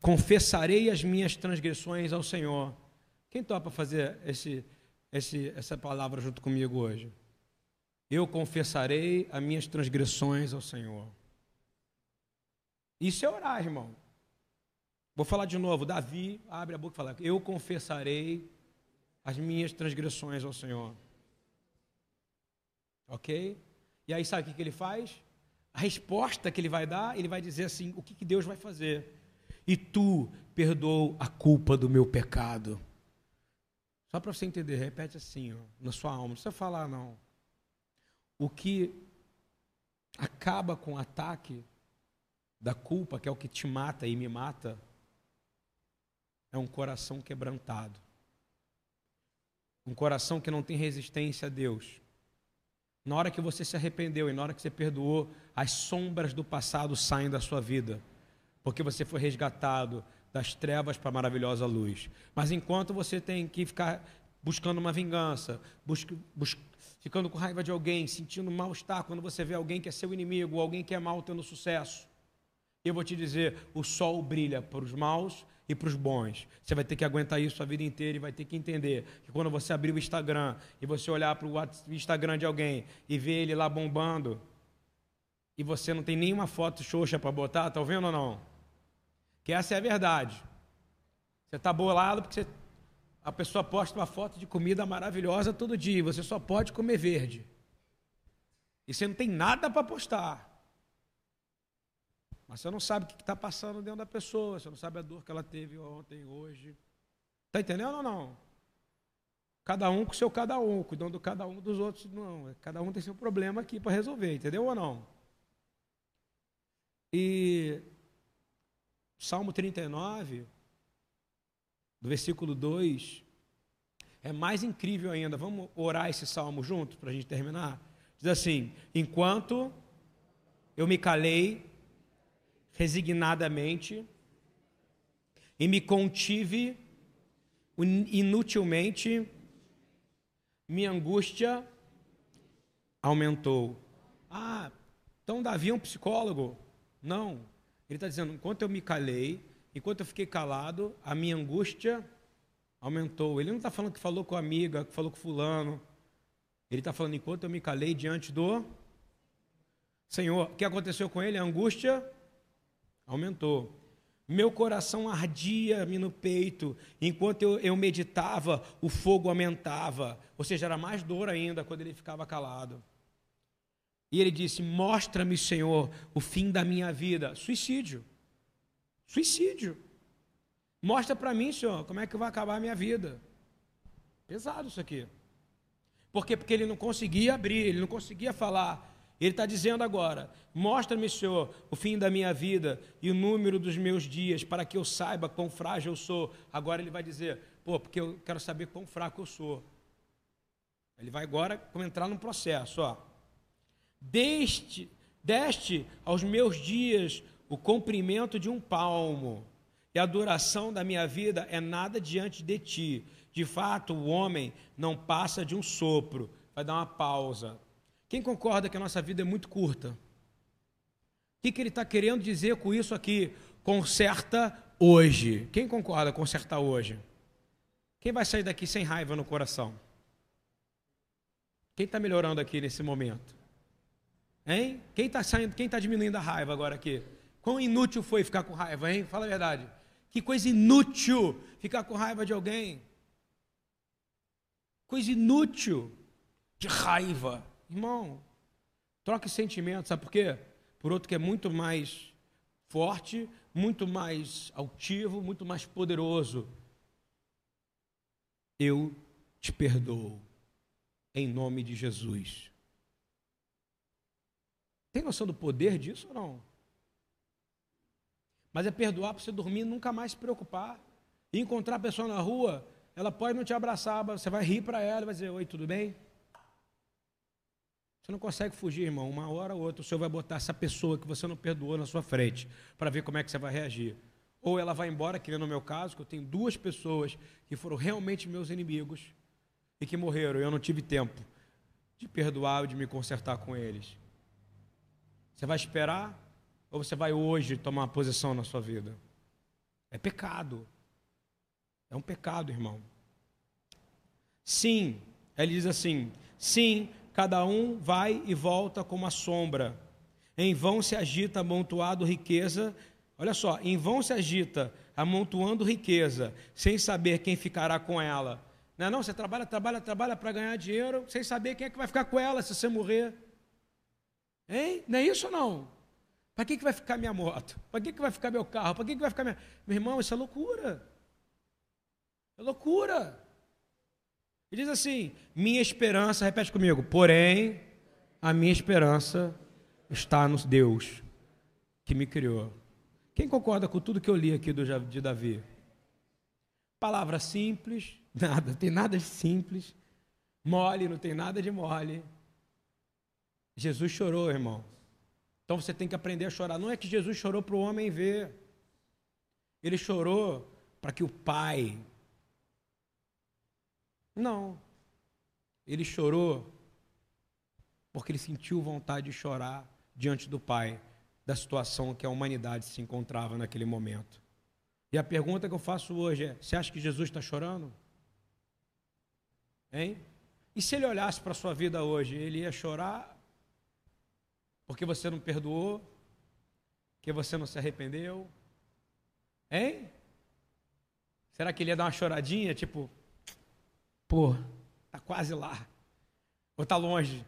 confessarei as minhas transgressões ao Senhor. Quem topa fazer esse, esse, essa palavra junto comigo hoje? Eu confessarei as minhas transgressões ao Senhor. Isso é orar, irmão. Vou falar de novo. Davi abre a boca e fala: Eu confessarei as minhas transgressões ao Senhor. Ok? E aí, sabe o que ele faz? A resposta que ele vai dar, ele vai dizer assim: o que Deus vai fazer? e tu perdoou a culpa do meu pecado. Só para você entender, repete assim, ó, na sua alma, não precisa falar não. O que acaba com o ataque da culpa, que é o que te mata e me mata, é um coração quebrantado. Um coração que não tem resistência a Deus. Na hora que você se arrependeu e na hora que você perdoou, as sombras do passado saem da sua vida porque você foi resgatado das trevas para a maravilhosa luz. Mas enquanto você tem que ficar buscando uma vingança, ficando com raiva de alguém, sentindo mal-estar quando você vê alguém que é seu inimigo, alguém que é mal tendo sucesso, eu vou te dizer: o sol brilha para os maus e para os bons. Você vai ter que aguentar isso a vida inteira e vai ter que entender que quando você abrir o Instagram e você olhar para o Instagram de alguém e ver ele lá bombando, e você não tem nenhuma foto xoxa para botar, tá vendo ou não? Que essa é a verdade. Você está bolado porque você, a pessoa posta uma foto de comida maravilhosa todo dia, você só pode comer verde. E você não tem nada para postar. Mas você não sabe o que está passando dentro da pessoa, você não sabe a dor que ela teve ontem, hoje. Está entendendo ou não? Cada um com seu cada um, cuidando do cada um dos outros, não. Cada um tem seu problema aqui para resolver, entendeu ou não? E Salmo 39, do versículo 2, é mais incrível ainda. Vamos orar esse salmo junto para a gente terminar? Diz assim: Enquanto eu me calei resignadamente e me contive inutilmente, minha angústia aumentou. Ah, então Davi é um psicólogo? Não. Ele está dizendo: enquanto eu me calei, enquanto eu fiquei calado, a minha angústia aumentou. Ele não está falando que falou com a amiga, que falou com fulano. Ele está falando: enquanto eu me calei diante do Senhor. O que aconteceu com ele? A angústia aumentou. Meu coração ardia-me no peito. Enquanto eu, eu meditava, o fogo aumentava. Ou seja, era mais dor ainda quando ele ficava calado. E ele disse: Mostra-me, Senhor, o fim da minha vida. Suicídio. Suicídio. Mostra para mim, Senhor, como é que vai acabar a minha vida. Pesado isso aqui. Por quê? Porque ele não conseguia abrir, ele não conseguia falar. Ele está dizendo agora: mostra-me, Senhor, o fim da minha vida e o número dos meus dias, para que eu saiba quão frágil eu sou. Agora ele vai dizer: pô, porque eu quero saber quão fraco eu sou. Ele vai agora entrar num processo, ó. Deste, deste aos meus dias o comprimento de um palmo, e a duração da minha vida é nada diante de ti. De fato, o homem não passa de um sopro. Vai dar uma pausa. Quem concorda que a nossa vida é muito curta? O que, que ele está querendo dizer com isso aqui? Conserta hoje. Quem concorda consertar hoje? Quem vai sair daqui sem raiva no coração? Quem está melhorando aqui nesse momento? Hein? Quem está saindo? Quem está diminuindo a raiva agora aqui? Quão inútil foi ficar com raiva, hein? Fala a verdade. Que coisa inútil ficar com raiva de alguém. Coisa inútil de raiva. Irmão, troque sentimentos, sabe por quê? Por outro que é muito mais forte, muito mais altivo, muito mais poderoso. Eu te perdoo, em nome de Jesus. Tem noção do poder disso ou não? Mas é perdoar para você dormir e nunca mais se preocupar. E encontrar a pessoa na rua, ela pode não te abraçar, você vai rir para ela e vai dizer: Oi, tudo bem? Você não consegue fugir, irmão. Uma hora ou outra, o Senhor vai botar essa pessoa que você não perdoou na sua frente para ver como é que você vai reagir. Ou ela vai embora, que nem no meu caso, que eu tenho duas pessoas que foram realmente meus inimigos e que morreram. E eu não tive tempo de perdoar ou de me consertar com eles. Você vai esperar ou você vai hoje tomar uma posição na sua vida? É pecado. É um pecado, irmão. Sim, ele diz assim: sim, cada um vai e volta como a sombra. Em vão se agita amontoado riqueza. Olha só, em vão se agita amontoando riqueza, sem saber quem ficará com ela. Não é não? Você trabalha, trabalha, trabalha para ganhar dinheiro, sem saber quem é que vai ficar com ela se você morrer. Hein? Não é isso não? Para que, que vai ficar minha moto? Para que, que vai ficar meu carro? Para que, que vai ficar minha. Meu irmão, isso é loucura. É loucura. E diz assim: minha esperança, repete comigo, porém, a minha esperança está no Deus que me criou. Quem concorda com tudo que eu li aqui do, de Davi? Palavra simples, nada, tem nada de simples. Mole, não tem nada de mole. Jesus chorou, irmão. Então você tem que aprender a chorar. Não é que Jesus chorou para o homem ver. Ele chorou para que o Pai não. Ele chorou porque ele sentiu vontade de chorar diante do Pai da situação que a humanidade se encontrava naquele momento. E a pergunta que eu faço hoje é: você acha que Jesus está chorando? Hein? E se ele olhasse para a sua vida hoje, ele ia chorar porque você não perdoou? Porque você não se arrependeu? Hein? Será que ele ia dar uma choradinha, tipo, Pô, está quase lá. Ou está longe.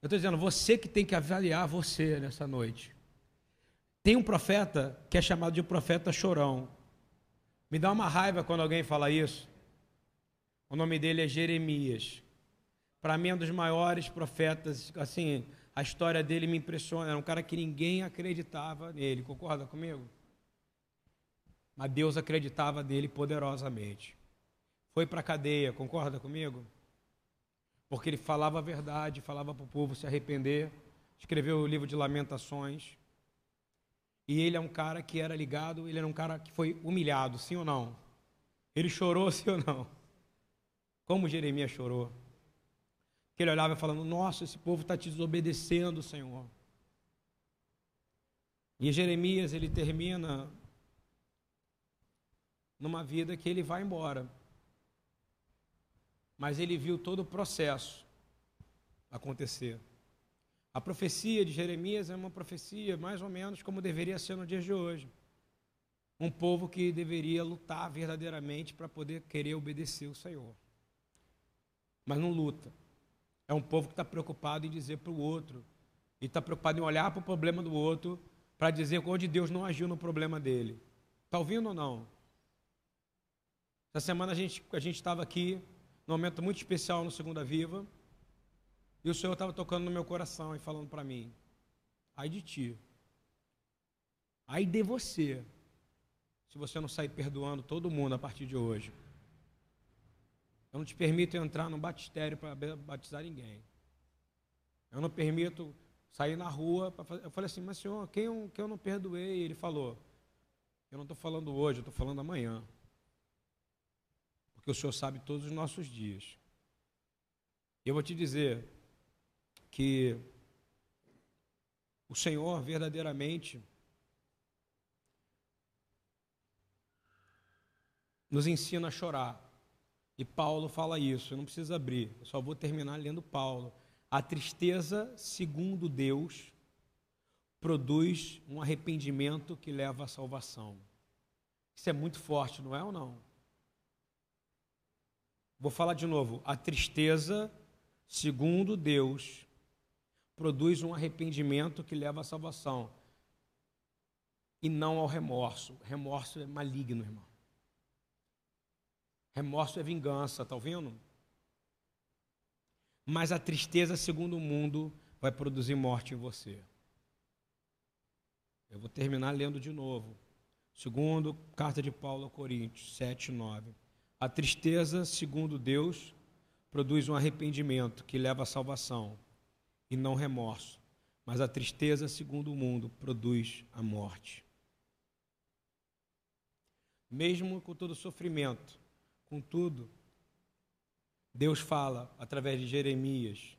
Eu estou dizendo, você que tem que avaliar você nessa noite. Tem um profeta que é chamado de profeta chorão. Me dá uma raiva quando alguém fala isso. O nome dele é Jeremias. Para mim, é um dos maiores profetas. Assim, a história dele me impressiona. Era um cara que ninguém acreditava nele. Concorda comigo? Mas Deus acreditava nele poderosamente foi para a cadeia, concorda comigo? Porque ele falava a verdade, falava para o povo se arrepender, escreveu o livro de Lamentações. E ele é um cara que era ligado, ele era um cara que foi humilhado, sim ou não? Ele chorou, sim ou não? Como Jeremias chorou. Que ele olhava falando: Nossa, esse povo está te desobedecendo, Senhor. E Jeremias ele termina numa vida que ele vai embora mas ele viu todo o processo acontecer. A profecia de Jeremias é uma profecia mais ou menos como deveria ser no dia de hoje. Um povo que deveria lutar verdadeiramente para poder querer obedecer o Senhor. Mas não luta. É um povo que está preocupado em dizer para o outro, e está preocupado em olhar para o problema do outro, para dizer onde Deus não agiu no problema dele. Está ouvindo ou não? Essa semana a gente a gente estava aqui num momento muito especial no Segunda Viva e o Senhor estava tocando no meu coração e falando para mim: ai de ti, ai de você, se você não sair perdoando todo mundo a partir de hoje. Eu não te permito entrar no batistério para batizar ninguém. Eu não permito sair na rua. Fazer... Eu falei assim, mas senhor, quem eu, quem eu não perdoei? Ele falou, eu não estou falando hoje, eu estou falando amanhã. Porque o senhor sabe todos os nossos dias. Eu vou te dizer que o Senhor verdadeiramente nos ensina a chorar. E Paulo fala isso, eu não preciso abrir, eu só vou terminar lendo Paulo. A tristeza, segundo Deus, produz um arrependimento que leva à salvação. Isso é muito forte, não é ou não? Vou falar de novo. A tristeza, segundo Deus, produz um arrependimento que leva à salvação. E não ao remorso. Remorso é maligno, irmão. Remorso é vingança, está ouvindo? Mas a tristeza, segundo o mundo, vai produzir morte em você. Eu vou terminar lendo de novo. Segundo, carta de Paulo a Coríntios 7, 9. A tristeza, segundo Deus, produz um arrependimento que leva à salvação e não remorso. Mas a tristeza, segundo o mundo, produz a morte. Mesmo com todo sofrimento, Contudo, Deus fala através de Jeremias: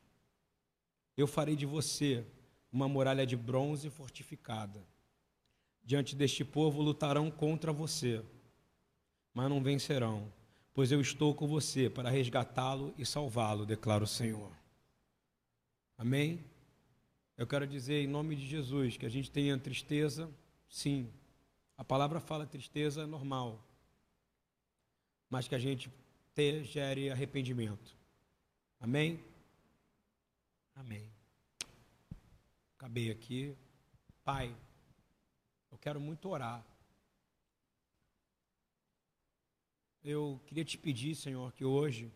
Eu farei de você uma muralha de bronze fortificada. Diante deste povo lutarão contra você, mas não vencerão, pois eu estou com você para resgatá-lo e salvá-lo, declara o Senhor. Amém? Eu quero dizer em nome de Jesus que a gente tenha tristeza, sim. A palavra fala tristeza é normal mas que a gente te, gere arrependimento. Amém? Amém. Acabei aqui. Pai, eu quero muito orar. Eu queria te pedir, Senhor, que hoje